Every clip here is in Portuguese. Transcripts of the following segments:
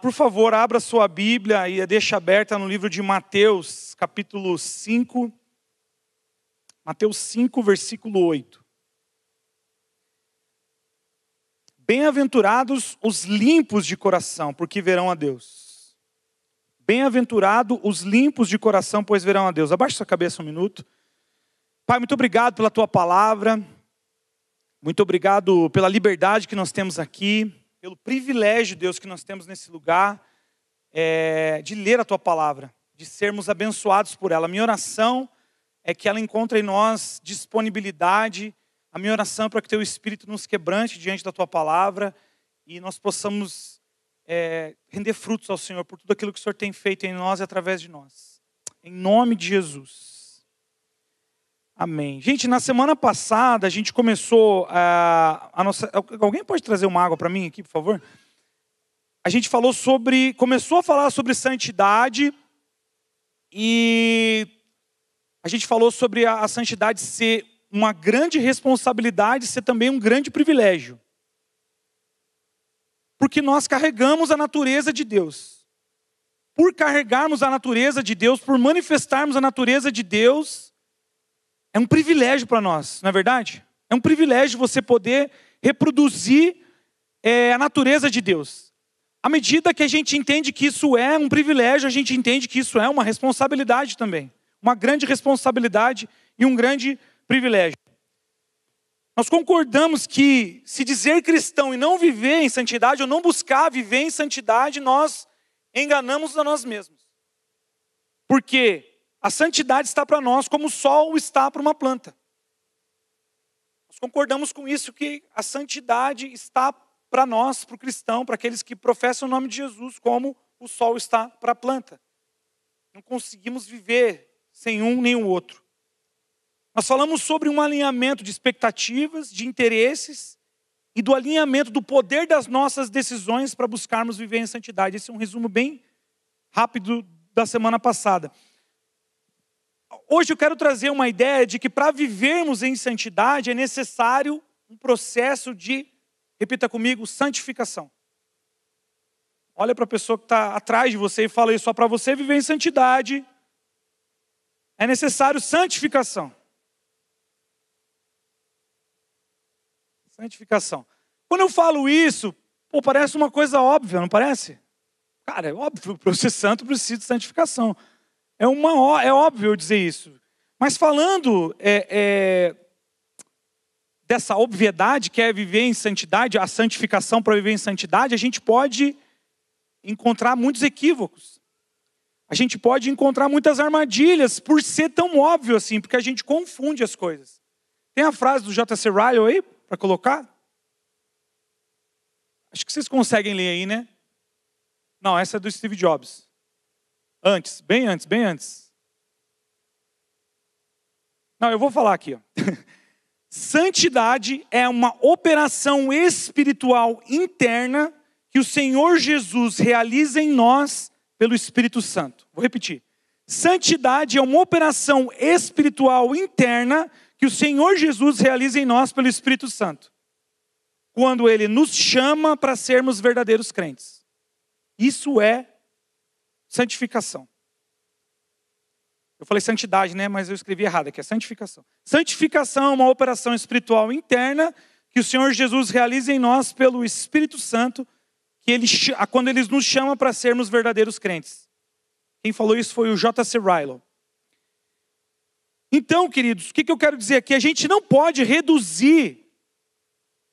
Por favor, abra sua Bíblia e a deixa aberta no livro de Mateus, capítulo 5. Mateus 5, versículo 8. Bem-aventurados os limpos de coração, porque verão a Deus. Bem-aventurado os limpos de coração, pois verão a Deus. Abaixe sua cabeça um minuto. Pai, muito obrigado pela tua palavra. Muito obrigado pela liberdade que nós temos aqui pelo privilégio, Deus, que nós temos nesse lugar é, de ler a tua palavra, de sermos abençoados por ela. A minha oração é que ela encontre em nós disponibilidade. A minha oração é para que teu Espírito nos quebrante diante da tua palavra e nós possamos é, render frutos ao Senhor por tudo aquilo que o Senhor tem feito em nós e através de nós. Em nome de Jesus. Amém. Gente, na semana passada a gente começou a, a nossa. Alguém pode trazer uma água para mim aqui, por favor? A gente falou sobre. Começou a falar sobre santidade e a gente falou sobre a, a santidade ser uma grande responsabilidade, ser também um grande privilégio. Porque nós carregamos a natureza de Deus. Por carregarmos a natureza de Deus, por manifestarmos a natureza de Deus, é um privilégio para nós, não é verdade? É um privilégio você poder reproduzir é, a natureza de Deus. À medida que a gente entende que isso é um privilégio, a gente entende que isso é uma responsabilidade também. Uma grande responsabilidade e um grande privilégio. Nós concordamos que se dizer cristão e não viver em santidade, ou não buscar viver em santidade, nós enganamos a nós mesmos. Porque a santidade está para nós como o sol está para uma planta. Nós concordamos com isso que a santidade está para nós, para o cristão, para aqueles que professam o nome de Jesus, como o sol está para a planta. Não conseguimos viver sem um nem o outro. Nós falamos sobre um alinhamento de expectativas, de interesses e do alinhamento do poder das nossas decisões para buscarmos viver em santidade. Esse é um resumo bem rápido da semana passada. Hoje eu quero trazer uma ideia de que para vivermos em santidade é necessário um processo de, repita comigo, santificação. Olha para a pessoa que está atrás de você e fala isso, só para você viver em santidade é necessário santificação. Santificação. Quando eu falo isso, pô, parece uma coisa óbvia, não parece? Cara, é óbvio, para ser santo precisa de santificação. É, uma, é óbvio eu dizer isso. Mas falando é, é, dessa obviedade que é viver em santidade, a santificação para viver em santidade, a gente pode encontrar muitos equívocos. A gente pode encontrar muitas armadilhas por ser tão óbvio assim, porque a gente confunde as coisas. Tem a frase do J.C. Ryle aí para colocar? Acho que vocês conseguem ler aí, né? Não, essa é do Steve Jobs. Antes, bem antes, bem antes. Não, eu vou falar aqui. Santidade é uma operação espiritual interna que o Senhor Jesus realiza em nós pelo Espírito Santo. Vou repetir. Santidade é uma operação espiritual interna que o Senhor Jesus realiza em nós pelo Espírito Santo. Quando ele nos chama para sermos verdadeiros crentes. Isso é santificação. Eu falei santidade, né? Mas eu escrevi errado aqui, é santificação. Santificação é uma operação espiritual interna que o Senhor Jesus realiza em nós pelo Espírito Santo, que ele, quando ele nos chama para sermos verdadeiros crentes. Quem falou isso foi o J.C. Ryle. Então, queridos, o que eu quero dizer aqui? A gente não pode reduzir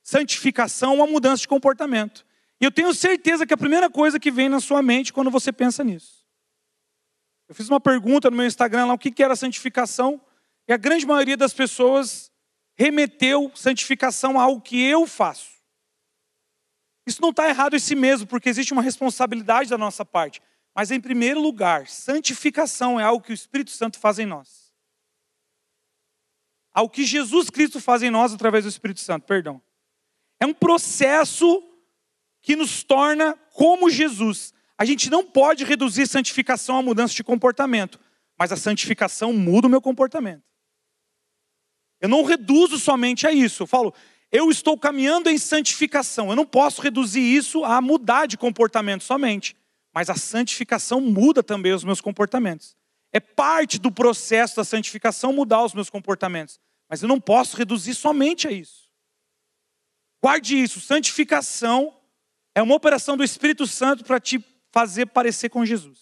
santificação a mudança de comportamento. E eu tenho certeza que a primeira coisa que vem na sua mente quando você pensa nisso. Eu fiz uma pergunta no meu Instagram lá, o que era santificação, e a grande maioria das pessoas remeteu santificação a algo que eu faço. Isso não está errado em si mesmo, porque existe uma responsabilidade da nossa parte. Mas, em primeiro lugar, santificação é algo que o Espírito Santo faz em nós. Algo que Jesus Cristo faz em nós através do Espírito Santo, perdão. É um processo que nos torna como Jesus. A gente não pode reduzir santificação a mudança de comportamento, mas a santificação muda o meu comportamento. Eu não reduzo somente a isso. Eu falo, eu estou caminhando em santificação. Eu não posso reduzir isso a mudar de comportamento somente, mas a santificação muda também os meus comportamentos. É parte do processo da santificação mudar os meus comportamentos, mas eu não posso reduzir somente a isso. Guarde isso, santificação é uma operação do Espírito Santo para te fazer parecer com Jesus.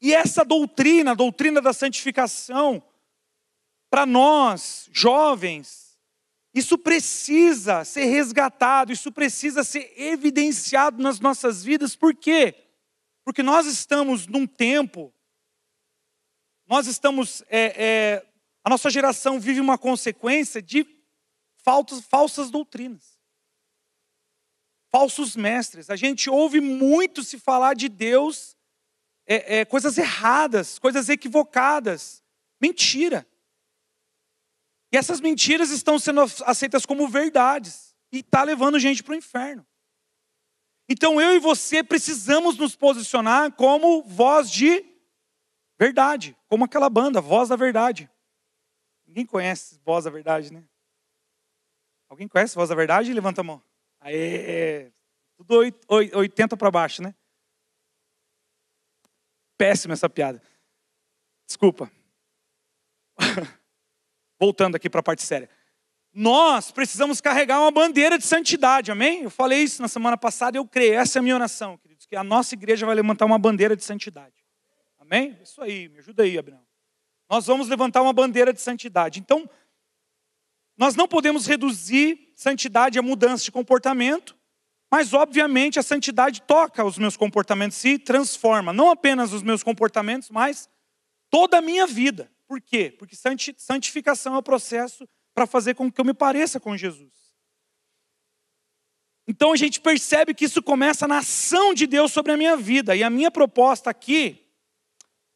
E essa doutrina, a doutrina da santificação, para nós, jovens, isso precisa ser resgatado, isso precisa ser evidenciado nas nossas vidas, por quê? Porque nós estamos num tempo, nós estamos, é, é, a nossa geração vive uma consequência de faltas, falsas doutrinas, falsos mestres. A gente ouve muito se falar de Deus, é, é coisas erradas, coisas equivocadas, mentira. E essas mentiras estão sendo aceitas como verdades. E está levando gente para o inferno. Então eu e você precisamos nos posicionar como voz de verdade. Como aquela banda, Voz da Verdade. Ninguém conhece Voz da Verdade, né? Alguém conhece Voz da Verdade? Levanta a mão. Tudo 80 para baixo, né? Péssima essa piada. Desculpa. voltando aqui para a parte séria. Nós precisamos carregar uma bandeira de santidade, amém? Eu falei isso na semana passada eu creio, essa é a minha oração, queridos, que a nossa igreja vai levantar uma bandeira de santidade. Amém? Isso aí, me ajuda aí, Abraão. Nós vamos levantar uma bandeira de santidade. Então, nós não podemos reduzir santidade a mudança de comportamento, mas obviamente a santidade toca os meus comportamentos, se transforma, não apenas os meus comportamentos, mas toda a minha vida. Por quê? Porque santificação é o processo para fazer com que eu me pareça com Jesus. Então a gente percebe que isso começa na ação de Deus sobre a minha vida. E a minha proposta aqui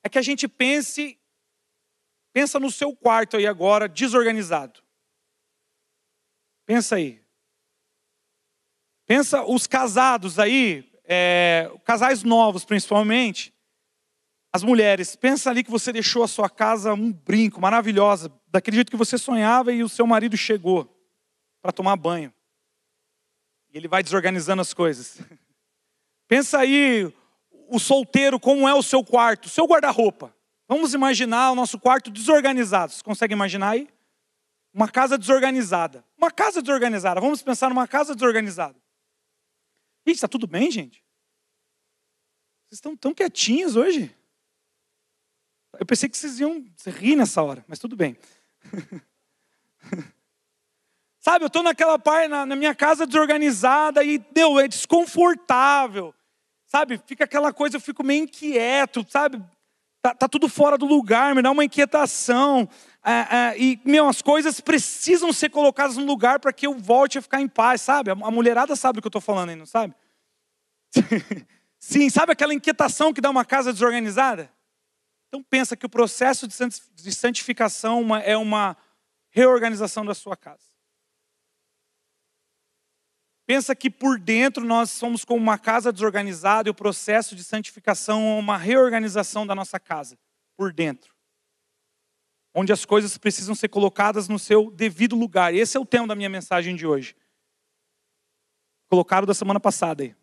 é que a gente pense, pensa no seu quarto aí agora, desorganizado. Pensa aí. Pensa os casados aí, é, casais novos principalmente, as mulheres, pensa ali que você deixou a sua casa um brinco, maravilhosa, daquele jeito que você sonhava e o seu marido chegou para tomar banho. E ele vai desorganizando as coisas. Pensa aí o solteiro, como é o seu quarto, seu guarda-roupa. Vamos imaginar o nosso quarto desorganizado. Você consegue imaginar aí? Uma casa desorganizada. Uma casa desorganizada. Vamos pensar numa casa desorganizada. Gente, está tudo bem, gente? Vocês estão tão quietinhos hoje? Eu pensei que vocês iam rir nessa hora, mas tudo bem. Sabe, eu estou naquela parte, na, na, minha casa desorganizada e, deu, é desconfortável. Sabe, fica aquela coisa, eu fico meio inquieto, sabe? Tá, tá tudo fora do lugar, me dá uma inquietação. É, é, e, meu, as coisas precisam ser colocadas no lugar para que eu volte a ficar em paz, sabe? A, a mulherada sabe do que eu estou falando aí, não sabe? Sim, sabe aquela inquietação que dá uma casa desorganizada? Então pensa que o processo de santificação é uma reorganização da sua casa. Pensa que por dentro nós somos como uma casa desorganizada e o processo de santificação é uma reorganização da nossa casa, por dentro. Onde as coisas precisam ser colocadas no seu devido lugar. Esse é o tema da minha mensagem de hoje. Colocaram da semana passada aí.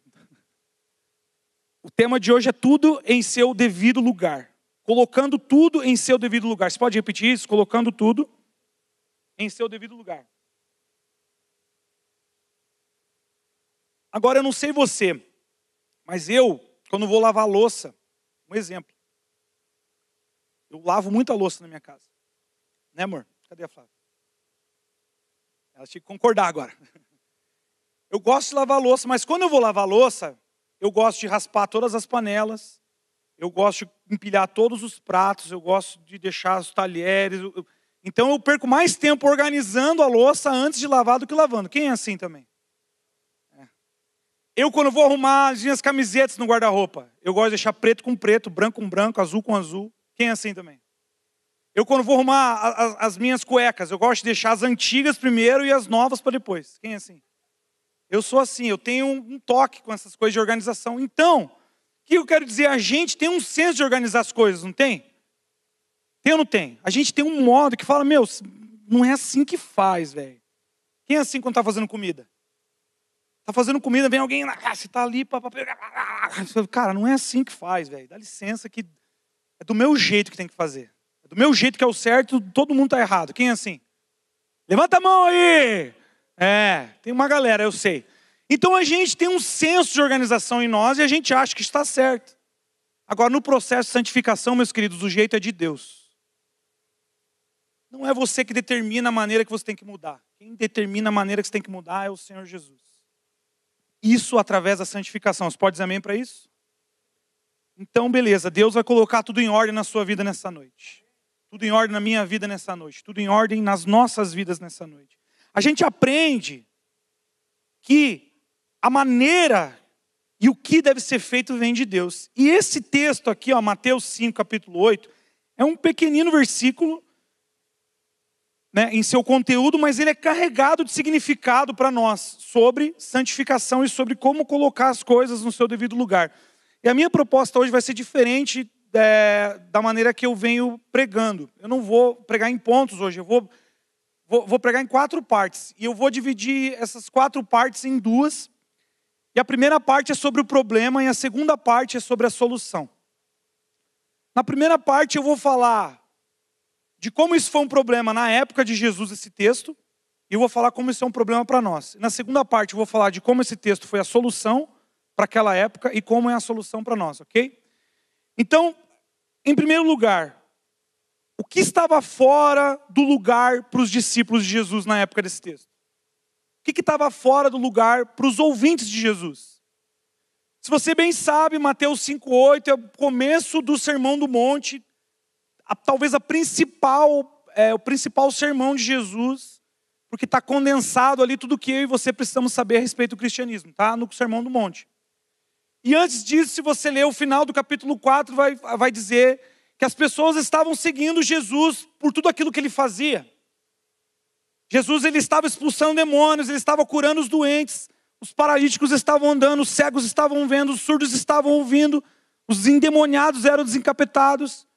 O tema de hoje é tudo em seu devido lugar colocando tudo em seu devido lugar. Você pode repetir isso? Colocando tudo em seu devido lugar. Agora eu não sei você, mas eu, quando vou lavar louça, um exemplo. Eu lavo muita louça na minha casa. Né, amor? Cadê a Flávia? Ela tinha que concordar agora. Eu gosto de lavar louça, mas quando eu vou lavar louça, eu gosto de raspar todas as panelas, eu gosto de empilhar todos os pratos, eu gosto de deixar os talheres. Então eu perco mais tempo organizando a louça antes de lavar do que lavando. Quem é assim também? É. Eu, quando vou arrumar as minhas camisetas no guarda-roupa, eu gosto de deixar preto com preto, branco com branco, azul com azul. Quem é assim também? Eu, quando vou arrumar as minhas cuecas, eu gosto de deixar as antigas primeiro e as novas para depois. Quem é assim? Eu sou assim, eu tenho um toque com essas coisas de organização. Então, que eu quero dizer? A gente tem um senso de organizar as coisas, não tem? Tem ou não tem? A gente tem um modo que fala, meu, não é assim que faz, velho. Quem é assim quando tá fazendo comida? Tá fazendo comida, vem alguém, ah, você tá ali, para cara, não é assim que faz, velho. Dá licença que é do meu jeito que tem que fazer. É do meu jeito que é o certo, todo mundo tá errado. Quem é assim? Levanta a mão aí! É, tem uma galera, eu sei. Então a gente tem um senso de organização em nós e a gente acha que está certo. Agora, no processo de santificação, meus queridos, o jeito é de Deus. Não é você que determina a maneira que você tem que mudar. Quem determina a maneira que você tem que mudar é o Senhor Jesus. Isso através da santificação. Você pode dizer amém para isso? Então, beleza, Deus vai colocar tudo em ordem na sua vida nessa noite. Tudo em ordem na minha vida nessa noite. Tudo em ordem nas nossas vidas nessa noite. A gente aprende que a maneira e o que deve ser feito vem de Deus. E esse texto aqui, ó, Mateus 5, capítulo 8, é um pequenino versículo né, em seu conteúdo, mas ele é carregado de significado para nós sobre santificação e sobre como colocar as coisas no seu devido lugar. E a minha proposta hoje vai ser diferente é, da maneira que eu venho pregando. Eu não vou pregar em pontos hoje, eu vou, vou, vou pregar em quatro partes. E eu vou dividir essas quatro partes em duas. E a primeira parte é sobre o problema e a segunda parte é sobre a solução. Na primeira parte eu vou falar de como isso foi um problema na época de Jesus, esse texto, e eu vou falar como isso é um problema para nós. Na segunda parte, eu vou falar de como esse texto foi a solução para aquela época e como é a solução para nós, ok? Então, em primeiro lugar, o que estava fora do lugar para os discípulos de Jesus na época desse texto? O que estava fora do lugar para os ouvintes de Jesus? Se você bem sabe, Mateus 5,8 é o começo do Sermão do Monte, a, talvez a principal, é, o principal sermão de Jesus, porque está condensado ali tudo que eu e você precisamos saber a respeito do cristianismo, tá? No Sermão do Monte. E antes disso, se você ler o final do capítulo 4, vai, vai dizer que as pessoas estavam seguindo Jesus por tudo aquilo que ele fazia. Jesus ele estava expulsando demônios, ele estava curando os doentes, os paralíticos estavam andando, os cegos estavam vendo, os surdos estavam ouvindo, os endemoniados eram desencapetados.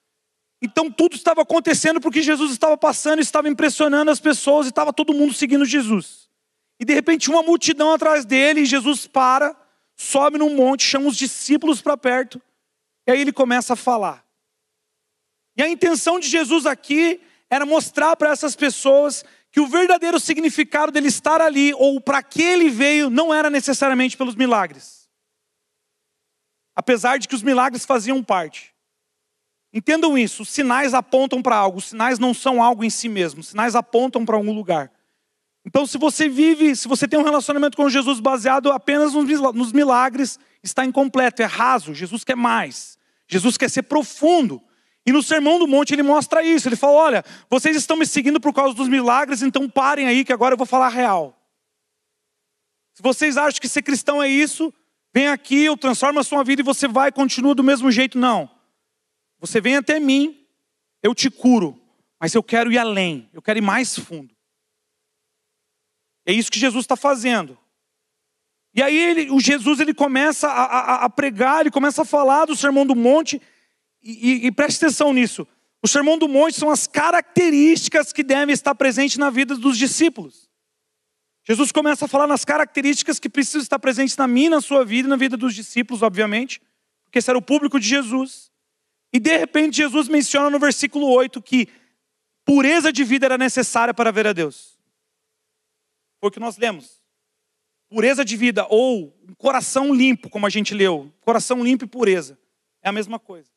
Então tudo estava acontecendo porque Jesus estava passando, estava impressionando as pessoas e estava todo mundo seguindo Jesus. E de repente uma multidão atrás dele, e Jesus para, sobe num monte, chama os discípulos para perto, e aí ele começa a falar. E a intenção de Jesus aqui era mostrar para essas pessoas que o verdadeiro significado dele estar ali, ou para que ele veio, não era necessariamente pelos milagres. Apesar de que os milagres faziam parte. Entendam isso, os sinais apontam para algo, os sinais não são algo em si mesmo, os sinais apontam para algum lugar. Então, se você vive, se você tem um relacionamento com Jesus baseado apenas nos milagres, está incompleto, é raso. Jesus quer mais. Jesus quer ser profundo. E no Sermão do Monte ele mostra isso. Ele fala: Olha, vocês estão me seguindo por causa dos milagres, então parem aí que agora eu vou falar real. Se vocês acham que ser cristão é isso, vem aqui, eu transformo a sua vida e você vai continua do mesmo jeito. Não. Você vem até mim, eu te curo, mas eu quero ir além, eu quero ir mais fundo. É isso que Jesus está fazendo. E aí ele, o Jesus ele começa a, a, a, pregar, ele começa a falar do Sermão do Monte, e, e, e preste atenção nisso. O Sermão do Monte são as características que devem estar presentes na vida dos discípulos. Jesus começa a falar nas características que precisam estar presentes na minha, na sua vida e na vida dos discípulos, obviamente, porque esse era o público de Jesus. E de repente Jesus menciona no versículo 8 que pureza de vida era necessária para ver a Deus. Foi o que nós lemos. Pureza de vida ou um coração limpo, como a gente leu. Coração limpo e pureza. É a mesma coisa.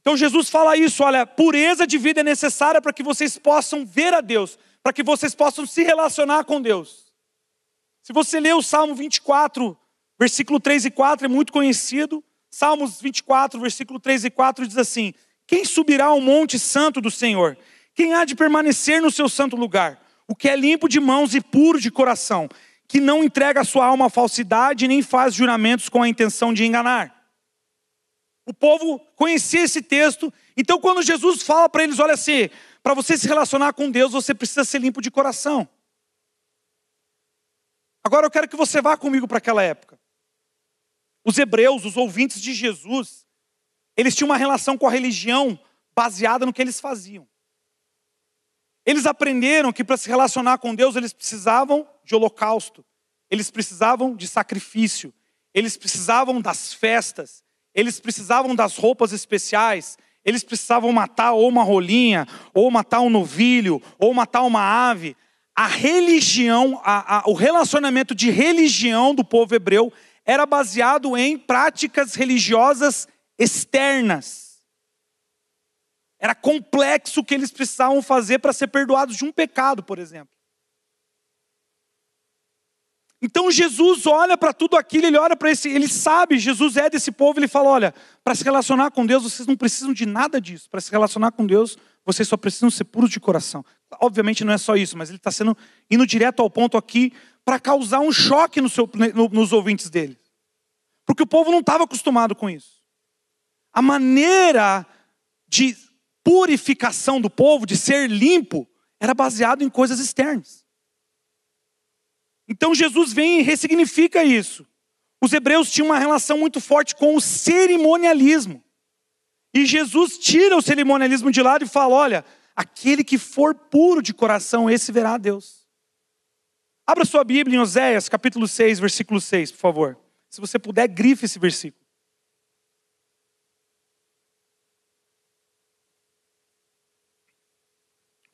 Então Jesus fala isso, olha, pureza de vida é necessária para que vocês possam ver a Deus, para que vocês possam se relacionar com Deus. Se você ler o Salmo 24, versículo 3 e 4, é muito conhecido. Salmos 24, versículo 3 e 4 diz assim: Quem subirá ao monte santo do Senhor? Quem há de permanecer no seu santo lugar? O que é limpo de mãos e puro de coração, que não entrega a sua alma à falsidade nem faz juramentos com a intenção de enganar. O povo conhecia esse texto, então quando Jesus fala para eles, olha assim, para você se relacionar com Deus, você precisa ser limpo de coração. Agora eu quero que você vá comigo para aquela época. Os hebreus, os ouvintes de Jesus, eles tinham uma relação com a religião baseada no que eles faziam. Eles aprenderam que para se relacionar com Deus, eles precisavam de holocausto, eles precisavam de sacrifício, eles precisavam das festas, eles precisavam das roupas especiais, eles precisavam matar ou uma rolinha, ou matar um novilho, ou matar uma ave. A religião, a, a, o relacionamento de religião do povo hebreu era baseado em práticas religiosas externas. Era complexo o que eles precisavam fazer para ser perdoados de um pecado, por exemplo. Então Jesus olha para tudo aquilo, ele olha para esse, ele sabe, Jesus é desse povo, ele fala: olha, para se relacionar com Deus, vocês não precisam de nada disso. Para se relacionar com Deus, vocês só precisam ser puros de coração. Obviamente não é só isso, mas ele está sendo indo direto ao ponto aqui para causar um choque no seu, no, nos ouvintes dele. Porque o povo não estava acostumado com isso. A maneira de purificação do povo, de ser limpo, era baseado em coisas externas. Então Jesus vem e ressignifica isso. Os hebreus tinham uma relação muito forte com o cerimonialismo. E Jesus tira o cerimonialismo de lado e fala: olha, aquele que for puro de coração, esse verá a Deus. Abra sua Bíblia em Oséias, capítulo 6, versículo 6, por favor. Se você puder, grife esse versículo.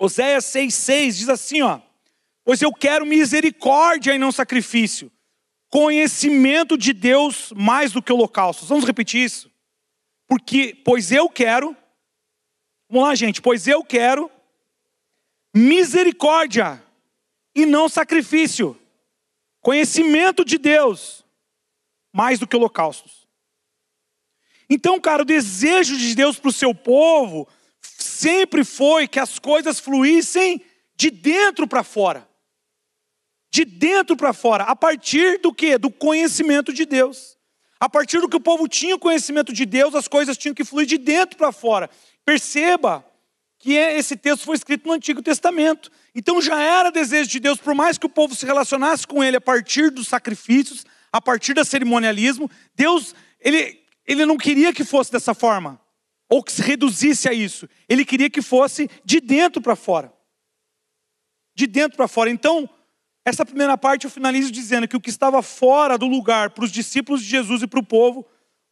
Oséias 6,6 diz assim: ó. Pois eu quero misericórdia e não sacrifício. Conhecimento de Deus mais do que holocaustos. Vamos repetir isso? Porque, pois eu quero, vamos lá, gente, pois eu quero misericórdia e não sacrifício. Conhecimento de Deus mais do que holocaustos. Então, cara, o desejo de Deus para o seu povo sempre foi que as coisas fluíssem de dentro para fora de dentro para fora, a partir do que? Do conhecimento de Deus. A partir do que o povo tinha o conhecimento de Deus, as coisas tinham que fluir de dentro para fora. Perceba que é, esse texto foi escrito no Antigo Testamento. Então já era desejo de Deus, por mais que o povo se relacionasse com ele a partir dos sacrifícios, a partir do cerimonialismo, Deus, ele, ele não queria que fosse dessa forma, ou que se reduzisse a isso. Ele queria que fosse de dentro para fora. De dentro para fora. Então, essa primeira parte eu finalizo dizendo que o que estava fora do lugar para os discípulos de Jesus e para o povo,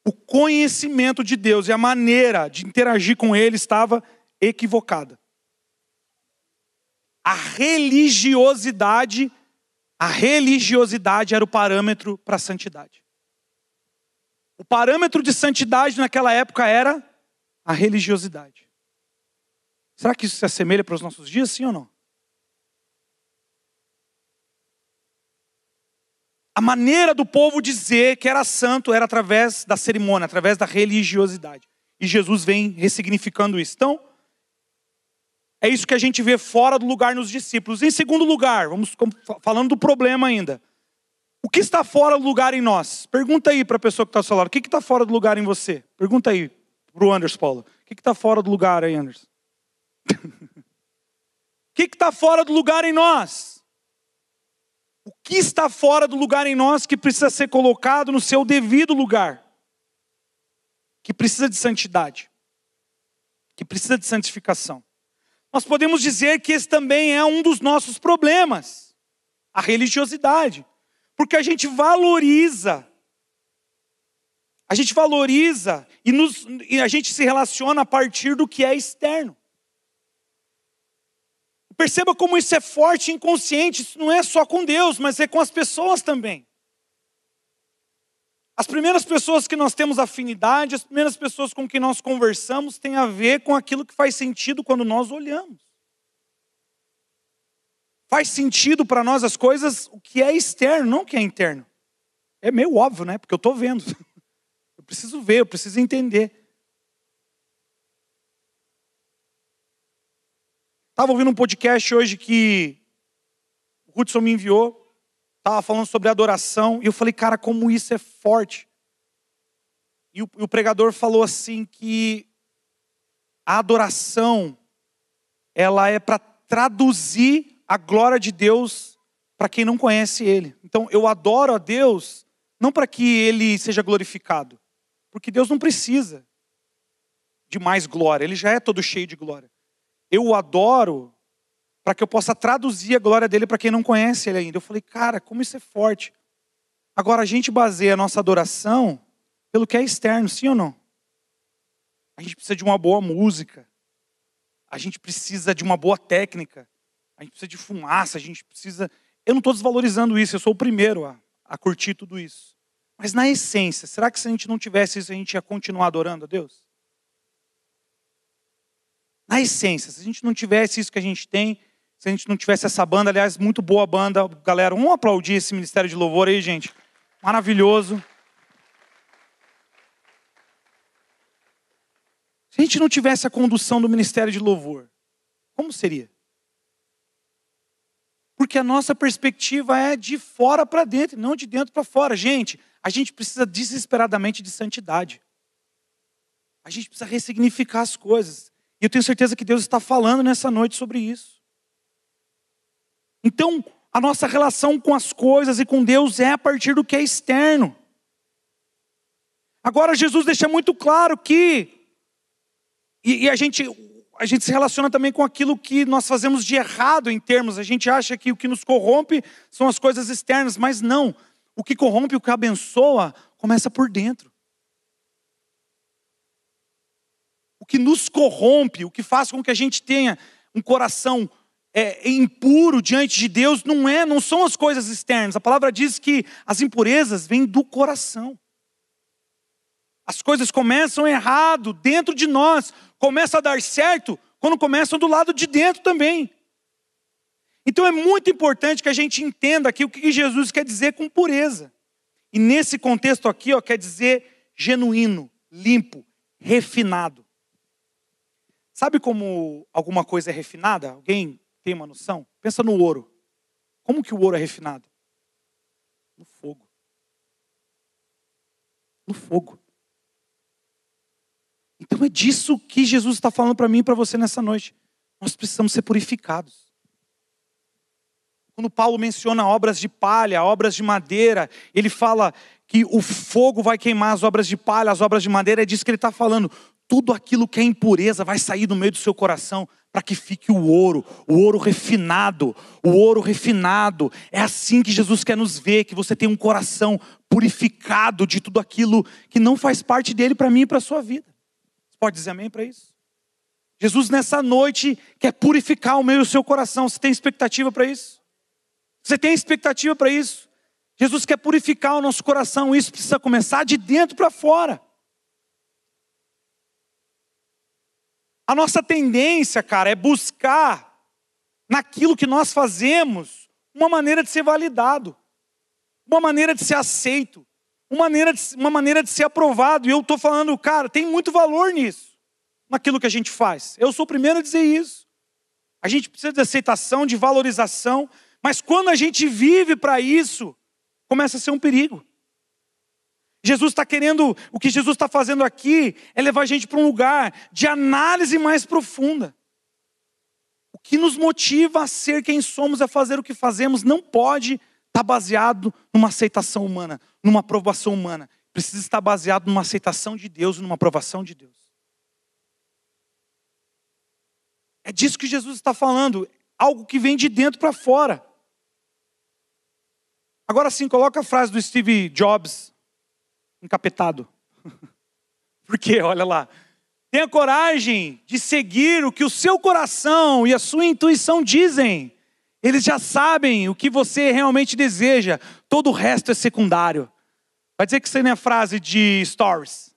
o conhecimento de Deus e a maneira de interagir com ele estava equivocada. A religiosidade, a religiosidade era o parâmetro para a santidade. O parâmetro de santidade naquela época era a religiosidade. Será que isso se assemelha para os nossos dias, sim ou não? a maneira do povo dizer que era santo era através da cerimônia, através da religiosidade. E Jesus vem ressignificando isso. Então, é isso que a gente vê fora do lugar nos discípulos. Em segundo lugar, vamos falando do problema ainda. O que está fora do lugar em nós? Pergunta aí para a pessoa que está ao seu lado. O que está fora do lugar em você? Pergunta aí para o Anderson Paulo. O que está fora do lugar aí, Anderson? O que está fora do lugar em nós? O que está fora do lugar em nós que precisa ser colocado no seu devido lugar? Que precisa de santidade, que precisa de santificação. Nós podemos dizer que esse também é um dos nossos problemas, a religiosidade, porque a gente valoriza, a gente valoriza e, nos, e a gente se relaciona a partir do que é externo. Perceba como isso é forte e inconsciente, isso não é só com Deus, mas é com as pessoas também. As primeiras pessoas que nós temos afinidade, as primeiras pessoas com quem nós conversamos, tem a ver com aquilo que faz sentido quando nós olhamos. Faz sentido para nós as coisas, o que é externo, não o que é interno. É meio óbvio, né? Porque eu estou vendo. Preciso ver, eu preciso entender. Estava ouvindo um podcast hoje que o Hudson me enviou, estava falando sobre adoração, e eu falei, cara, como isso é forte. E o, e o pregador falou assim que a adoração, ela é para traduzir a glória de Deus para quem não conhece Ele. Então, eu adoro a Deus não para que Ele seja glorificado, porque Deus não precisa de mais glória, Ele já é todo cheio de glória. Eu o adoro para que eu possa traduzir a glória dele para quem não conhece ele ainda. Eu falei, cara, como isso é forte. Agora a gente baseia a nossa adoração pelo que é externo, sim ou não? A gente precisa de uma boa música. A gente precisa de uma boa técnica. A gente precisa de fumaça, a gente precisa. Eu não estou desvalorizando isso, eu sou o primeiro a, a curtir tudo isso. Mas na essência, será que se a gente não tivesse isso, a gente ia continuar adorando a Deus? Na essência, se a gente não tivesse isso que a gente tem, se a gente não tivesse essa banda, aliás, muito boa banda, galera, vamos aplaudir esse ministério de louvor aí, gente. Maravilhoso. Se a gente não tivesse a condução do ministério de louvor, como seria? Porque a nossa perspectiva é de fora para dentro, não de dentro para fora. Gente, a gente precisa desesperadamente de santidade. A gente precisa ressignificar as coisas. E eu tenho certeza que Deus está falando nessa noite sobre isso. Então, a nossa relação com as coisas e com Deus é a partir do que é externo. Agora, Jesus deixa muito claro que, e, e a, gente, a gente se relaciona também com aquilo que nós fazemos de errado em termos, a gente acha que o que nos corrompe são as coisas externas, mas não. O que corrompe, o que abençoa, começa por dentro. que nos corrompe, o que faz com que a gente tenha um coração é, impuro diante de Deus, não é, não são as coisas externas. A palavra diz que as impurezas vêm do coração. As coisas começam errado dentro de nós, começa a dar certo quando começam do lado de dentro também. Então é muito importante que a gente entenda aqui o que Jesus quer dizer com pureza. E nesse contexto aqui, ó, quer dizer genuíno, limpo, refinado. Sabe como alguma coisa é refinada? Alguém tem uma noção? Pensa no ouro. Como que o ouro é refinado? No fogo. No fogo. Então é disso que Jesus está falando para mim e para você nessa noite. Nós precisamos ser purificados. Quando Paulo menciona obras de palha, obras de madeira, ele fala que o fogo vai queimar as obras de palha, as obras de madeira, é disso que ele está falando tudo aquilo que é impureza vai sair do meio do seu coração para que fique o ouro, o ouro refinado, o ouro refinado. É assim que Jesus quer nos ver, que você tem um coração purificado de tudo aquilo que não faz parte dele para mim e para a sua vida. Você pode dizer amém para isso? Jesus nessa noite quer purificar o meio do seu coração. Você tem expectativa para isso? Você tem expectativa para isso? Jesus quer purificar o nosso coração, isso precisa começar de dentro para fora. A nossa tendência, cara, é buscar naquilo que nós fazemos uma maneira de ser validado, uma maneira de ser aceito, uma maneira de, uma maneira de ser aprovado. E eu estou falando, cara, tem muito valor nisso, naquilo que a gente faz. Eu sou o primeiro a dizer isso. A gente precisa de aceitação, de valorização, mas quando a gente vive para isso, começa a ser um perigo. Jesus está querendo, o que Jesus está fazendo aqui é levar a gente para um lugar de análise mais profunda. O que nos motiva a ser quem somos, a fazer o que fazemos, não pode estar tá baseado numa aceitação humana, numa aprovação humana. Precisa estar baseado numa aceitação de Deus numa aprovação de Deus. É disso que Jesus está falando, algo que vem de dentro para fora. Agora sim, coloca a frase do Steve Jobs encapetado. Porque, olha lá, tenha coragem de seguir o que o seu coração e a sua intuição dizem. Eles já sabem o que você realmente deseja, todo o resto é secundário. Vai dizer que isso não é frase de stories.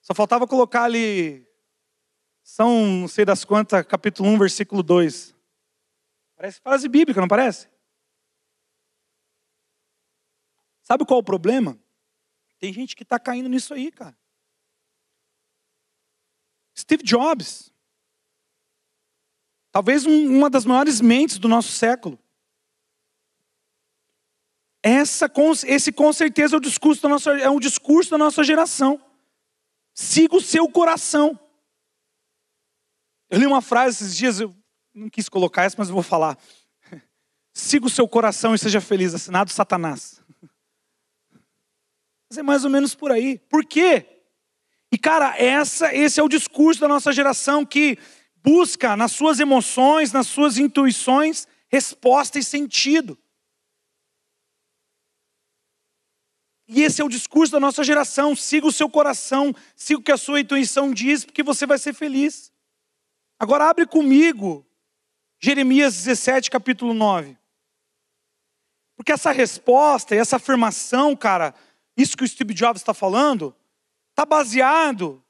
Só faltava colocar ali, São não sei das quantas, capítulo 1, versículo 2. Parece frase bíblica, não parece? Sabe qual é o problema? Tem gente que está caindo nisso aí, cara. Steve Jobs. Talvez um, uma das maiores mentes do nosso século. Essa, esse com certeza é o discurso da nossa, é um discurso da nossa geração. Siga o seu coração. Eu li uma frase esses dias, eu não quis colocar essa, mas eu vou falar. Siga o seu coração e seja feliz, assinado Satanás. Mas é mais ou menos por aí. Por quê? E cara, essa, esse é o discurso da nossa geração que busca nas suas emoções, nas suas intuições, resposta e sentido. E esse é o discurso da nossa geração. Siga o seu coração, siga o que a sua intuição diz, porque você vai ser feliz. Agora abre comigo Jeremias 17, capítulo 9. Porque essa resposta e essa afirmação, cara, isso que o Steve Jobs está falando, está baseado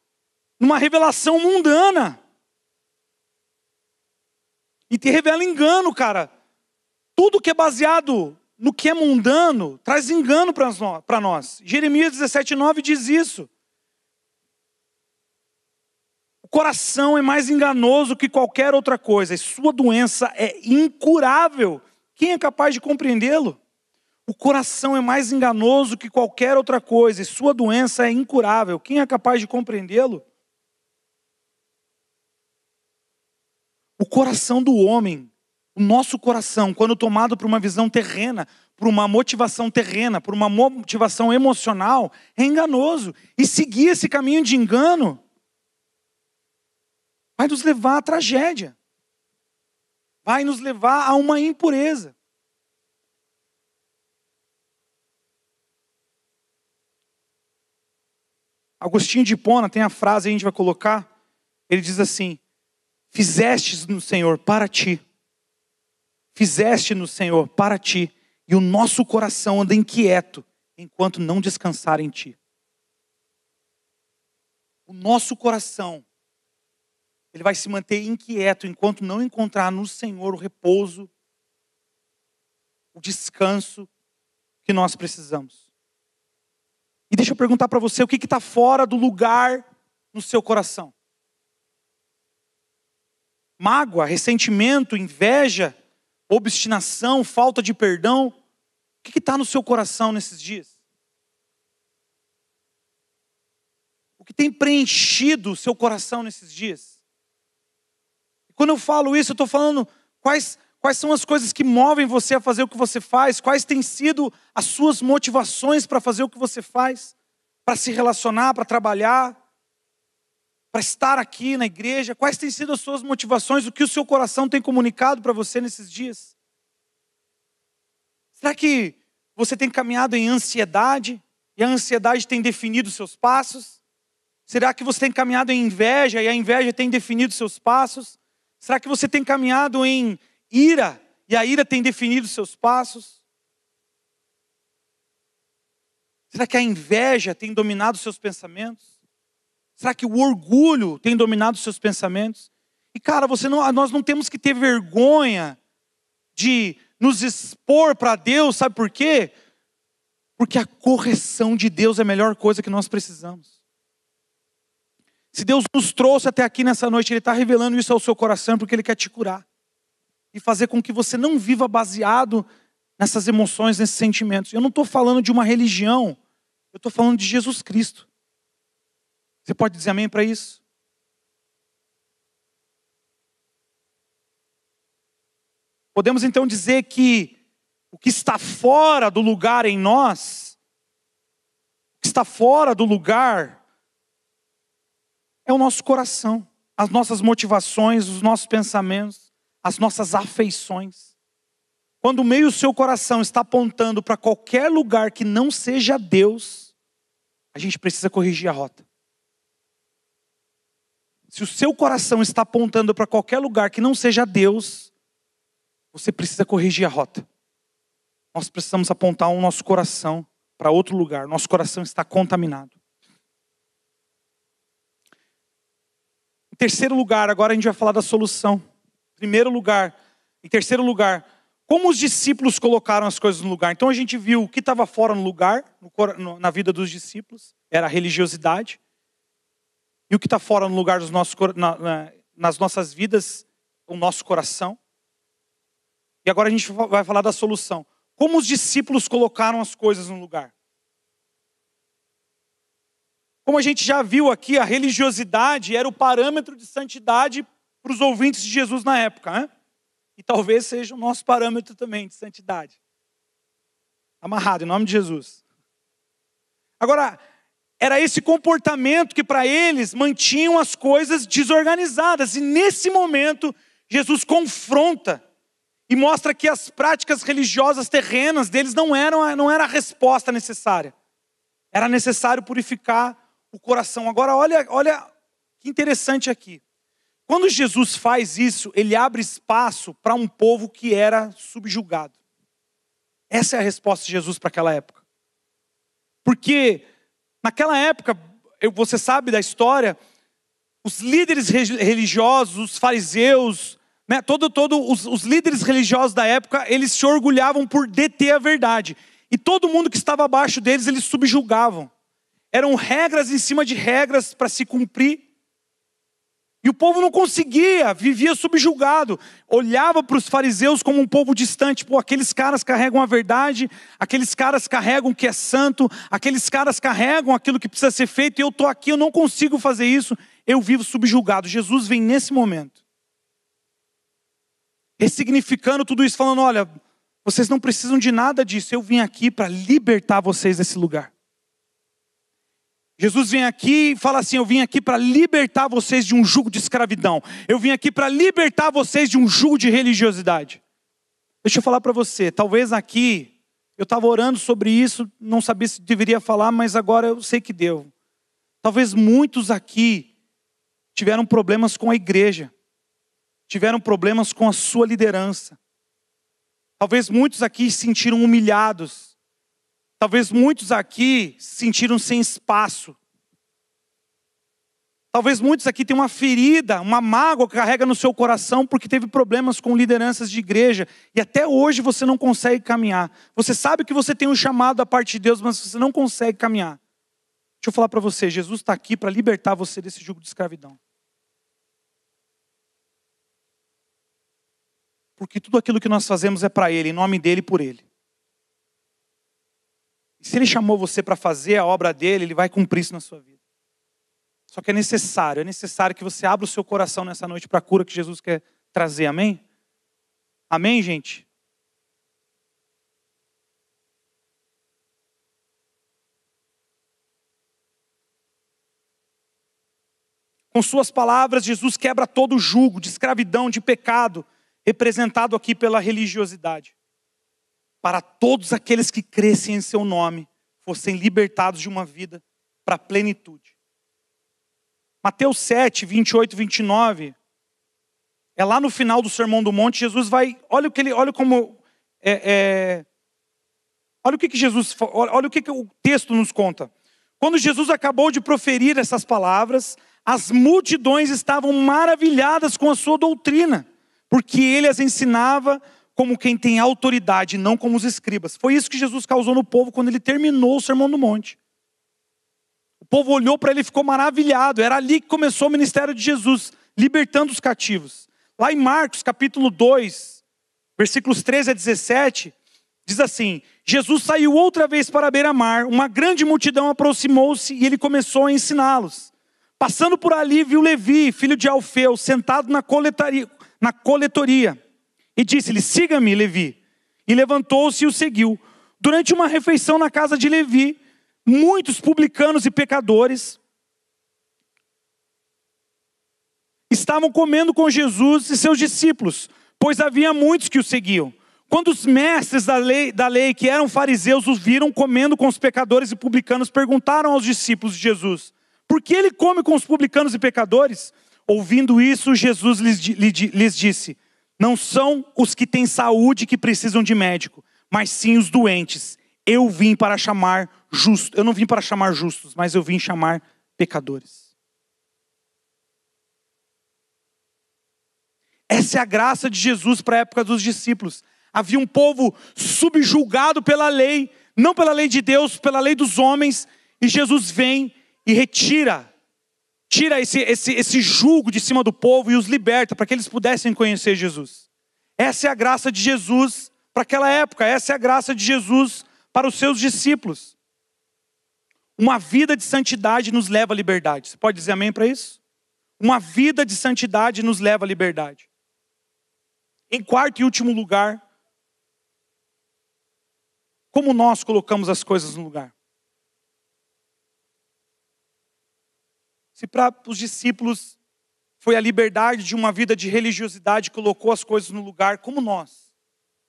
numa revelação mundana. E te revela engano, cara. Tudo que é baseado no que é mundano traz engano para nós. Jeremias 17, 9 diz isso. O coração é mais enganoso que qualquer outra coisa, e sua doença é incurável. Quem é capaz de compreendê-lo? O coração é mais enganoso que qualquer outra coisa, e sua doença é incurável. Quem é capaz de compreendê-lo? O coração do homem, o nosso coração, quando tomado por uma visão terrena, por uma motivação terrena, por uma motivação emocional, é enganoso. E seguir esse caminho de engano vai nos levar à tragédia, vai nos levar a uma impureza. Agostinho de Hipona tem a frase, a gente vai colocar, ele diz assim: Fizestes no Senhor para ti, fizeste no Senhor para ti, e o nosso coração anda inquieto enquanto não descansar em ti. O nosso coração, ele vai se manter inquieto enquanto não encontrar no Senhor o repouso, o descanso que nós precisamos. E deixa eu perguntar para você o que está fora do lugar no seu coração: mágoa, ressentimento, inveja, obstinação, falta de perdão. O que está no seu coração nesses dias? O que tem preenchido o seu coração nesses dias? E quando eu falo isso, eu estou falando quais Quais são as coisas que movem você a fazer o que você faz? Quais têm sido as suas motivações para fazer o que você faz? Para se relacionar, para trabalhar, para estar aqui na igreja? Quais têm sido as suas motivações? O que o seu coração tem comunicado para você nesses dias? Será que você tem caminhado em ansiedade e a ansiedade tem definido seus passos? Será que você tem caminhado em inveja e a inveja tem definido seus passos? Será que você tem caminhado em ira, e a ira tem definido seus passos? Será que a inveja tem dominado seus pensamentos? Será que o orgulho tem dominado seus pensamentos? E cara, você não, nós não temos que ter vergonha de nos expor para Deus, sabe por quê? Porque a correção de Deus é a melhor coisa que nós precisamos. Se Deus nos trouxe até aqui nessa noite, Ele está revelando isso ao seu coração porque Ele quer te curar e fazer com que você não viva baseado nessas emoções, nesses sentimentos. Eu não estou falando de uma religião, eu estou falando de Jesus Cristo. Você pode dizer amém para isso? Podemos então dizer que o que está fora do lugar em nós, o que está fora do lugar, é o nosso coração, as nossas motivações, os nossos pensamentos as nossas afeições. Quando o meio do seu coração está apontando para qualquer lugar que não seja Deus, a gente precisa corrigir a rota. Se o seu coração está apontando para qualquer lugar que não seja Deus, você precisa corrigir a rota. Nós precisamos apontar o nosso coração para outro lugar. Nosso coração está contaminado. Em terceiro lugar, agora a gente vai falar da solução. Primeiro lugar. Em terceiro lugar, como os discípulos colocaram as coisas no lugar. Então a gente viu o que estava fora no lugar, no, na vida dos discípulos, era a religiosidade. E o que está fora no lugar dos nossos, na, na, nas nossas vidas, o nosso coração. E agora a gente vai falar da solução. Como os discípulos colocaram as coisas no lugar. Como a gente já viu aqui, a religiosidade era o parâmetro de santidade para os ouvintes de Jesus na época, né? E talvez seja o nosso parâmetro também de santidade. Amarrado, em nome de Jesus. Agora, era esse comportamento que para eles mantinham as coisas desorganizadas. E nesse momento, Jesus confronta e mostra que as práticas religiosas terrenas deles não eram não era a resposta necessária. Era necessário purificar o coração. Agora olha, olha que interessante aqui. Quando Jesus faz isso, ele abre espaço para um povo que era subjugado. Essa é a resposta de Jesus para aquela época. Porque naquela época, você sabe da história, os líderes religiosos, os fariseus, né, todo, todo os, os líderes religiosos da época, eles se orgulhavam por deter a verdade. E todo mundo que estava abaixo deles, eles subjugavam. Eram regras em cima de regras para se cumprir. E o povo não conseguia, vivia subjugado, olhava para os fariseus como um povo distante. Pô, aqueles caras carregam a verdade, aqueles caras carregam o que é santo, aqueles caras carregam aquilo que precisa ser feito, e eu estou aqui, eu não consigo fazer isso, eu vivo subjugado. Jesus vem nesse momento, ressignificando tudo isso, falando: olha, vocês não precisam de nada disso, eu vim aqui para libertar vocês desse lugar. Jesus vem aqui e fala assim: Eu vim aqui para libertar vocês de um jugo de escravidão. Eu vim aqui para libertar vocês de um jugo de religiosidade. Deixa eu falar para você, talvez aqui, eu estava orando sobre isso, não sabia se deveria falar, mas agora eu sei que deu. Talvez muitos aqui tiveram problemas com a igreja, tiveram problemas com a sua liderança. Talvez muitos aqui se sentiram humilhados Talvez muitos aqui se sentiram sem espaço. Talvez muitos aqui tenham uma ferida, uma mágoa que carrega no seu coração porque teve problemas com lideranças de igreja e até hoje você não consegue caminhar. Você sabe que você tem um chamado da parte de Deus, mas você não consegue caminhar. Deixa eu falar para você, Jesus está aqui para libertar você desse jugo de escravidão. Porque tudo aquilo que nós fazemos é para Ele, em nome dEle e por Ele. E se ele chamou você para fazer a obra dele, ele vai cumprir isso na sua vida. Só que é necessário, é necessário que você abra o seu coração nessa noite para a cura que Jesus quer trazer. Amém? Amém, gente? Com suas palavras, Jesus quebra todo o jugo de escravidão, de pecado, representado aqui pela religiosidade para todos aqueles que crescem em seu nome fossem libertados de uma vida para a plenitude. Mateus 7, 28 e 29, é lá no final do Sermão do Monte, Jesus vai, olha o que ele, olha como, é, é, olha o que, que Jesus, olha o que, que o texto nos conta. Quando Jesus acabou de proferir essas palavras, as multidões estavam maravilhadas com a sua doutrina, porque ele as ensinava como quem tem autoridade, não como os escribas. Foi isso que Jesus causou no povo quando ele terminou o Sermão do Monte. O povo olhou para ele e ficou maravilhado. Era ali que começou o ministério de Jesus, libertando os cativos. Lá em Marcos, capítulo 2, versículos 13 a 17, diz assim: Jesus saiu outra vez para a beira-mar, uma grande multidão aproximou-se e ele começou a ensiná-los. Passando por ali, viu Levi, filho de Alfeu, sentado na coletaria. Na coletoria e disse-lhe: Siga-me, Levi. E levantou-se e o seguiu. Durante uma refeição na casa de Levi, muitos publicanos e pecadores estavam comendo com Jesus e seus discípulos, pois havia muitos que o seguiam. Quando os mestres da lei, da lei, que eram fariseus, os viram comendo com os pecadores e publicanos, perguntaram aos discípulos de Jesus: Por que ele come com os publicanos e pecadores? Ouvindo isso, Jesus lhes, lhes disse: não são os que têm saúde que precisam de médico, mas sim os doentes. Eu vim para chamar justos. Eu não vim para chamar justos, mas eu vim chamar pecadores. Essa é a graça de Jesus para a época dos discípulos. Havia um povo subjulgado pela lei, não pela lei de Deus, pela lei dos homens, e Jesus vem e retira tira esse, esse, esse jugo de cima do povo e os liberta para que eles pudessem conhecer Jesus. Essa é a graça de Jesus para aquela época, essa é a graça de Jesus para os seus discípulos. Uma vida de santidade nos leva à liberdade. Você pode dizer amém para isso? Uma vida de santidade nos leva à liberdade. Em quarto e último lugar, como nós colocamos as coisas no lugar? Se para os discípulos foi a liberdade de uma vida de religiosidade que colocou as coisas no lugar, como nós?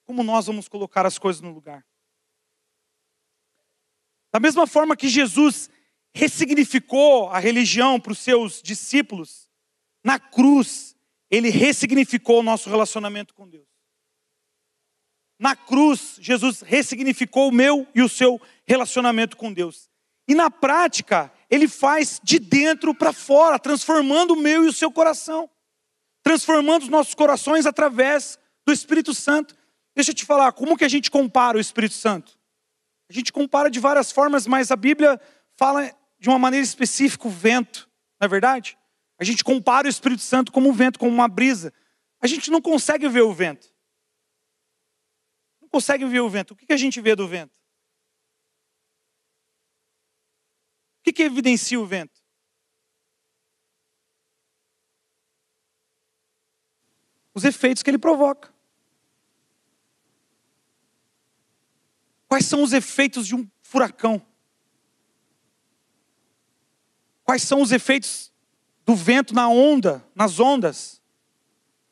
Como nós vamos colocar as coisas no lugar? Da mesma forma que Jesus ressignificou a religião para os seus discípulos, na cruz, ele ressignificou o nosso relacionamento com Deus. Na cruz, Jesus ressignificou o meu e o seu relacionamento com Deus. E na prática, ele faz de dentro para fora, transformando o meu e o seu coração, transformando os nossos corações através do Espírito Santo. Deixa eu te falar, como que a gente compara o Espírito Santo? A gente compara de várias formas, mas a Bíblia fala de uma maneira específica o vento, não é verdade? A gente compara o Espírito Santo como um vento, como uma brisa. A gente não consegue ver o vento. Não consegue ver o vento. O que a gente vê do vento? O que, que evidencia o vento? Os efeitos que ele provoca. Quais são os efeitos de um furacão? Quais são os efeitos do vento na onda, nas ondas?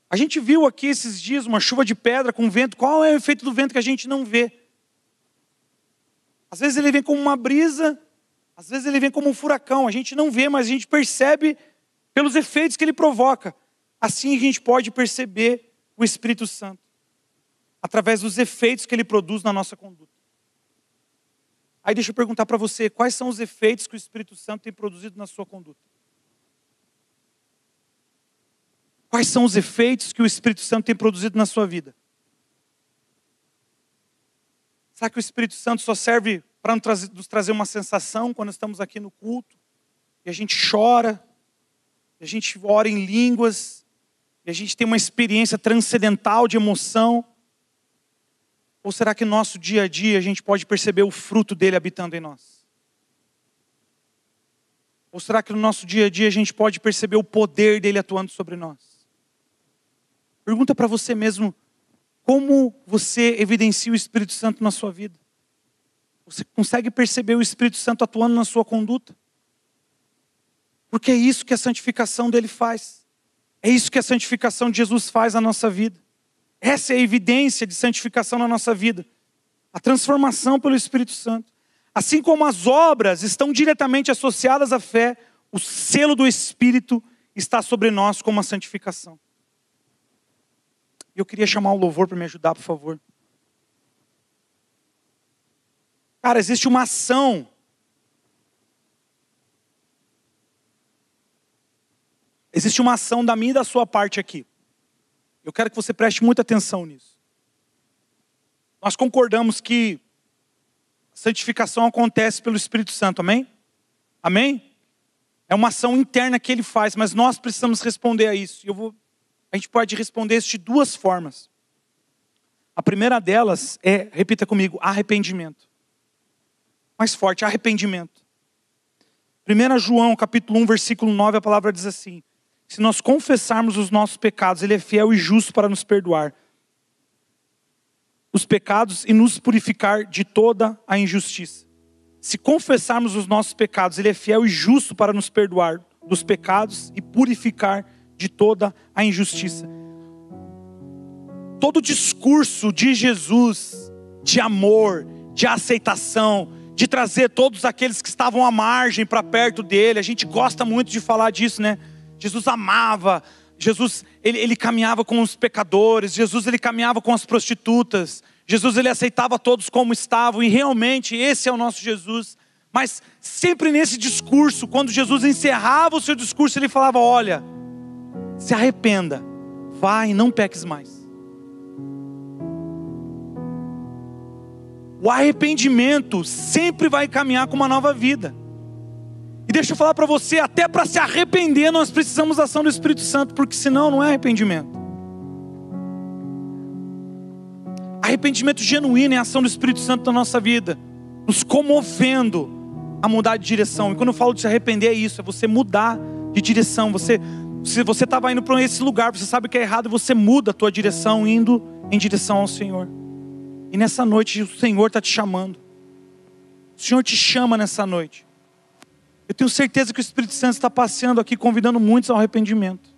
A gente viu aqui esses dias uma chuva de pedra com vento. Qual é o efeito do vento que a gente não vê? Às vezes ele vem como uma brisa, às vezes ele vem como um furacão, a gente não vê, mas a gente percebe pelos efeitos que ele provoca. Assim a gente pode perceber o Espírito Santo, através dos efeitos que ele produz na nossa conduta. Aí deixa eu perguntar para você, quais são os efeitos que o Espírito Santo tem produzido na sua conduta? Quais são os efeitos que o Espírito Santo tem produzido na sua vida? Será que o Espírito Santo só serve para nos trazer uma sensação quando estamos aqui no culto, e a gente chora, e a gente ora em línguas, e a gente tem uma experiência transcendental de emoção? Ou será que no nosso dia a dia a gente pode perceber o fruto dele habitando em nós? Ou será que no nosso dia a dia a gente pode perceber o poder dele atuando sobre nós? Pergunta para você mesmo, como você evidencia o Espírito Santo na sua vida? Você consegue perceber o Espírito Santo atuando na sua conduta? Porque é isso que a santificação dele faz. É isso que a santificação de Jesus faz na nossa vida. Essa é a evidência de santificação na nossa vida. A transformação pelo Espírito Santo. Assim como as obras estão diretamente associadas à fé, o selo do Espírito está sobre nós como a santificação. Eu queria chamar o louvor para me ajudar, por favor. Cara, existe uma ação. Existe uma ação da minha e da sua parte aqui. Eu quero que você preste muita atenção nisso. Nós concordamos que a santificação acontece pelo Espírito Santo, amém? Amém? É uma ação interna que ele faz, mas nós precisamos responder a isso. Eu vou, a gente pode responder isso de duas formas. A primeira delas é, repita comigo, arrependimento mais forte, arrependimento. 1 João, capítulo 1, versículo 9, a palavra diz assim: Se nós confessarmos os nossos pecados, Ele é fiel e justo para nos perdoar os pecados e nos purificar de toda a injustiça. Se confessarmos os nossos pecados, Ele é fiel e justo para nos perdoar dos pecados e purificar de toda a injustiça. Todo discurso de Jesus, de amor, de aceitação, de trazer todos aqueles que estavam à margem para perto dele. A gente gosta muito de falar disso, né? Jesus amava, Jesus ele, ele caminhava com os pecadores, Jesus ele caminhava com as prostitutas, Jesus ele aceitava todos como estavam e realmente esse é o nosso Jesus. Mas sempre nesse discurso, quando Jesus encerrava o seu discurso, ele falava: Olha, se arrependa, vai e não peques mais. O arrependimento sempre vai caminhar com uma nova vida. E deixa eu falar para você, até para se arrepender nós precisamos da ação do Espírito Santo, porque senão não é arrependimento. Arrependimento genuíno é a ação do Espírito Santo na nossa vida, nos comovendo a mudar de direção. E quando eu falo de se arrepender é isso, é você mudar de direção. Você, se você estava indo para esse lugar, você sabe que é errado, você muda a tua direção indo em direção ao Senhor. E nessa noite o Senhor está te chamando. O Senhor te chama nessa noite. Eu tenho certeza que o Espírito Santo está passeando aqui, convidando muitos ao arrependimento.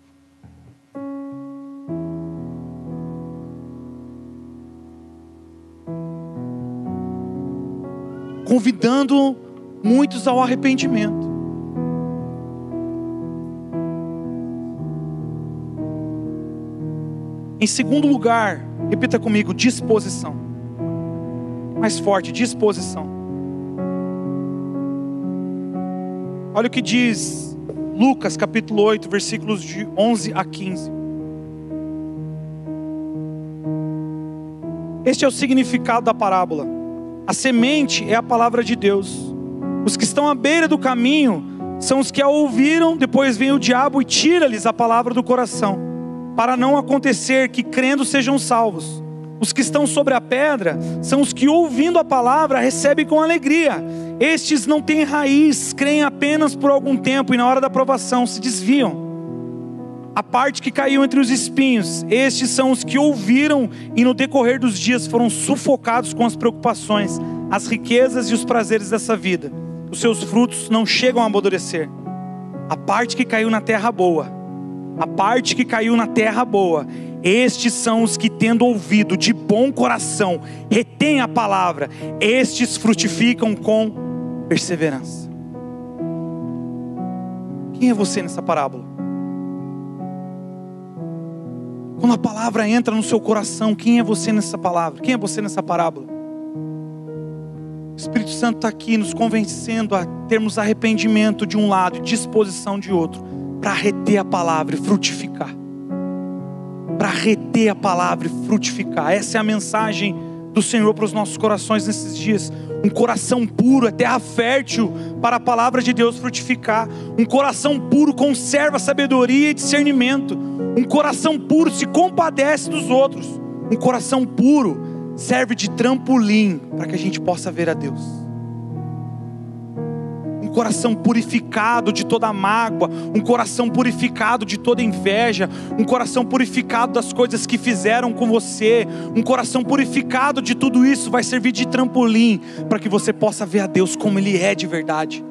Convidando muitos ao arrependimento. Em segundo lugar, repita comigo: disposição. Mais forte, disposição. Olha o que diz Lucas capítulo 8, versículos de 11 a 15. Este é o significado da parábola. A semente é a palavra de Deus. Os que estão à beira do caminho são os que a ouviram, depois vem o diabo e tira-lhes a palavra do coração, para não acontecer que crendo sejam salvos. Os que estão sobre a pedra são os que, ouvindo a palavra, recebem com alegria. Estes não têm raiz, creem apenas por algum tempo e, na hora da provação, se desviam. A parte que caiu entre os espinhos, estes são os que ouviram e, no decorrer dos dias, foram sufocados com as preocupações, as riquezas e os prazeres dessa vida. Os seus frutos não chegam a amadurecer. A parte que caiu na terra boa, a parte que caiu na terra boa, estes são os que, tendo ouvido de bom coração, retêm a palavra, estes frutificam com perseverança. Quem é você nessa parábola? Quando a palavra entra no seu coração, quem é você nessa palavra? Quem é você nessa parábola? O Espírito Santo está aqui nos convencendo a termos arrependimento de um lado e disposição de outro, para reter a palavra e frutificar para reter a palavra e frutificar. Essa é a mensagem do Senhor para os nossos corações nesses dias. Um coração puro é terra fértil para a palavra de Deus frutificar. Um coração puro conserva sabedoria e discernimento. Um coração puro se compadece dos outros. Um coração puro serve de trampolim para que a gente possa ver a Deus coração purificado de toda mágoa, um coração purificado de toda inveja, um coração purificado das coisas que fizeram com você, um coração purificado de tudo isso vai servir de trampolim para que você possa ver a Deus como Ele é de verdade.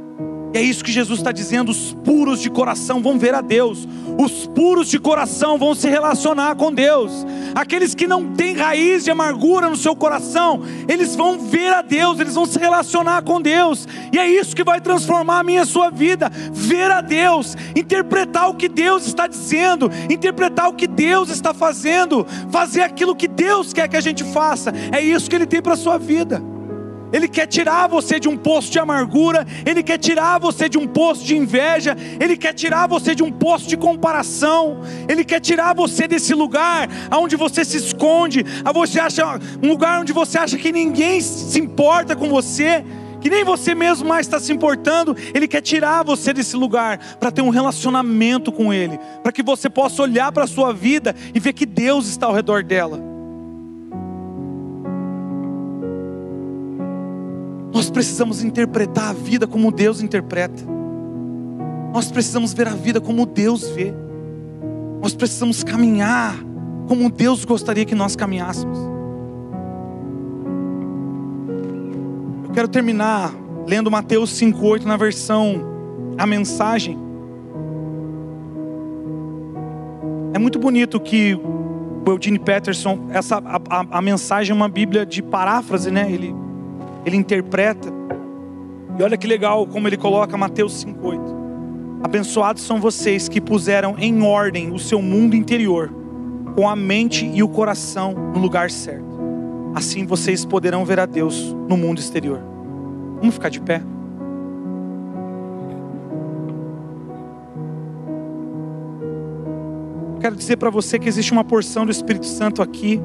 E é isso que Jesus está dizendo: os puros de coração vão ver a Deus, os puros de coração vão se relacionar com Deus. Aqueles que não têm raiz de amargura no seu coração, eles vão ver a Deus, eles vão se relacionar com Deus. E é isso que vai transformar a minha a sua vida: ver a Deus, interpretar o que Deus está dizendo, interpretar o que Deus está fazendo, fazer aquilo que Deus quer que a gente faça. É isso que Ele tem para a sua vida. Ele quer tirar você de um poço de amargura, Ele quer tirar você de um poço de inveja, Ele quer tirar você de um poço de comparação, Ele quer tirar você desse lugar onde você se esconde, você acha um lugar onde você acha que ninguém se importa com você, que nem você mesmo mais está se importando, Ele quer tirar você desse lugar para ter um relacionamento com Ele, para que você possa olhar para a sua vida e ver que Deus está ao redor dela. Nós precisamos interpretar a vida como Deus interpreta. Nós precisamos ver a vida como Deus vê. Nós precisamos caminhar como Deus gostaria que nós caminhássemos. Eu quero terminar lendo Mateus 5:8 na versão a mensagem. É muito bonito que o Eugene Peterson, essa a, a, a mensagem é uma Bíblia de paráfrase, né? Ele ele interpreta. E olha que legal como ele coloca Mateus 5,8. Abençoados são vocês que puseram em ordem o seu mundo interior, com a mente e o coração no lugar certo. Assim vocês poderão ver a Deus no mundo exterior. Vamos ficar de pé? Quero dizer para você que existe uma porção do Espírito Santo aqui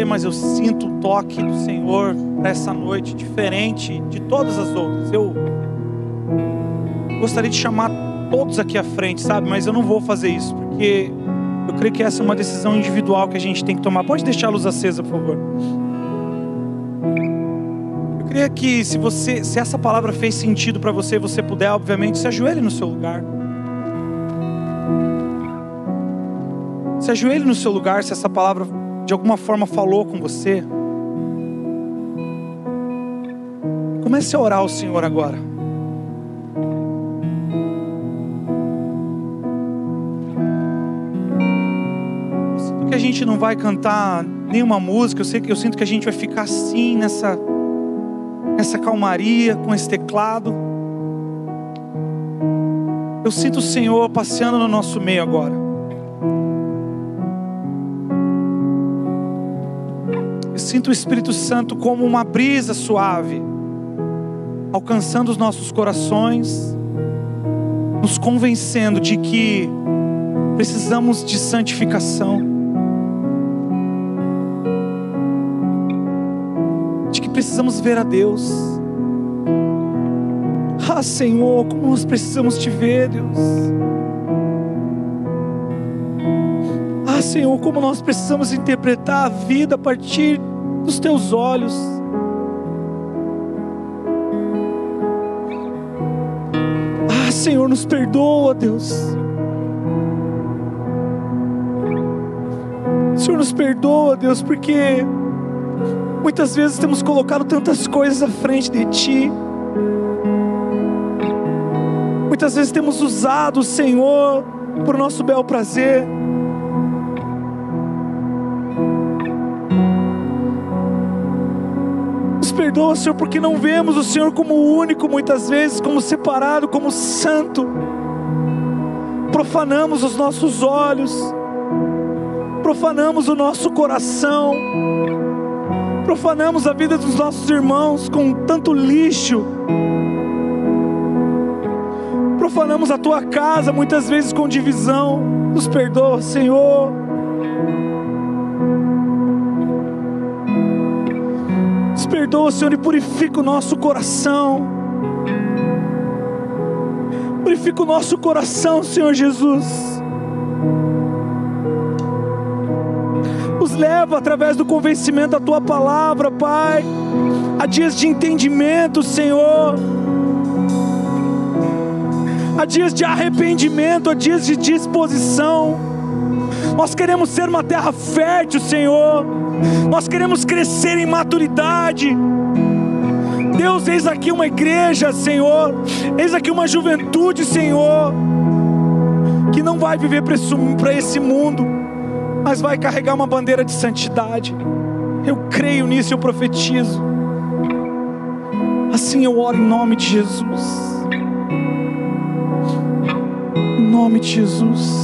você, mas eu sinto o toque do Senhor para essa noite, diferente de todas as outras. Eu gostaria de chamar todos aqui à frente, sabe? Mas eu não vou fazer isso, porque eu creio que essa é uma decisão individual que a gente tem que tomar. Pode deixar a luz acesa, por favor. Eu creio que se você, se essa palavra fez sentido para você, você puder, obviamente, se ajoelhe no seu lugar. Se ajoelhe no seu lugar se essa palavra de alguma forma falou com você. Comece a orar ao Senhor agora. Eu sinto que a gente não vai cantar nenhuma música, eu sei que eu sinto que a gente vai ficar assim nessa nessa calmaria com esse teclado. Eu sinto o Senhor passeando no nosso meio agora. Sinto o Espírito Santo como uma brisa suave, alcançando os nossos corações, nos convencendo de que precisamos de santificação, de que precisamos ver a Deus. Ah, Senhor, como nós precisamos te ver, Deus. Ah, Senhor, como nós precisamos interpretar a vida a partir dos teus olhos. Ah, Senhor, nos perdoa, Deus. Senhor, nos perdoa, Deus, porque muitas vezes temos colocado tantas coisas à frente de Ti. Muitas vezes temos usado o Senhor por nosso bel prazer. Perdoa, Senhor, porque não vemos o Senhor como único, muitas vezes, como separado, como santo. Profanamos os nossos olhos, profanamos o nosso coração, profanamos a vida dos nossos irmãos com tanto lixo profanamos a tua casa muitas vezes com divisão. Nos perdoa, Senhor. Perdoa, Senhor, e purifica o nosso coração. Purifica o nosso coração, Senhor Jesus. Nos leva através do convencimento da tua palavra, Pai, a dias de entendimento, Senhor há dias de arrependimento, há dias de disposição. Nós queremos ser uma terra fértil, Senhor. Nós queremos crescer em maturidade. Deus, eis aqui uma igreja, Senhor. Eis aqui uma juventude, Senhor, que não vai viver para esse mundo, mas vai carregar uma bandeira de santidade. Eu creio nisso, eu profetizo. Assim eu oro em nome de Jesus nome de Jesus.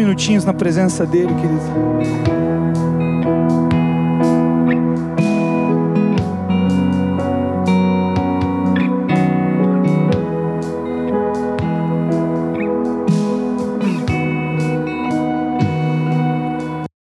Minutinhos na presença dele, querido.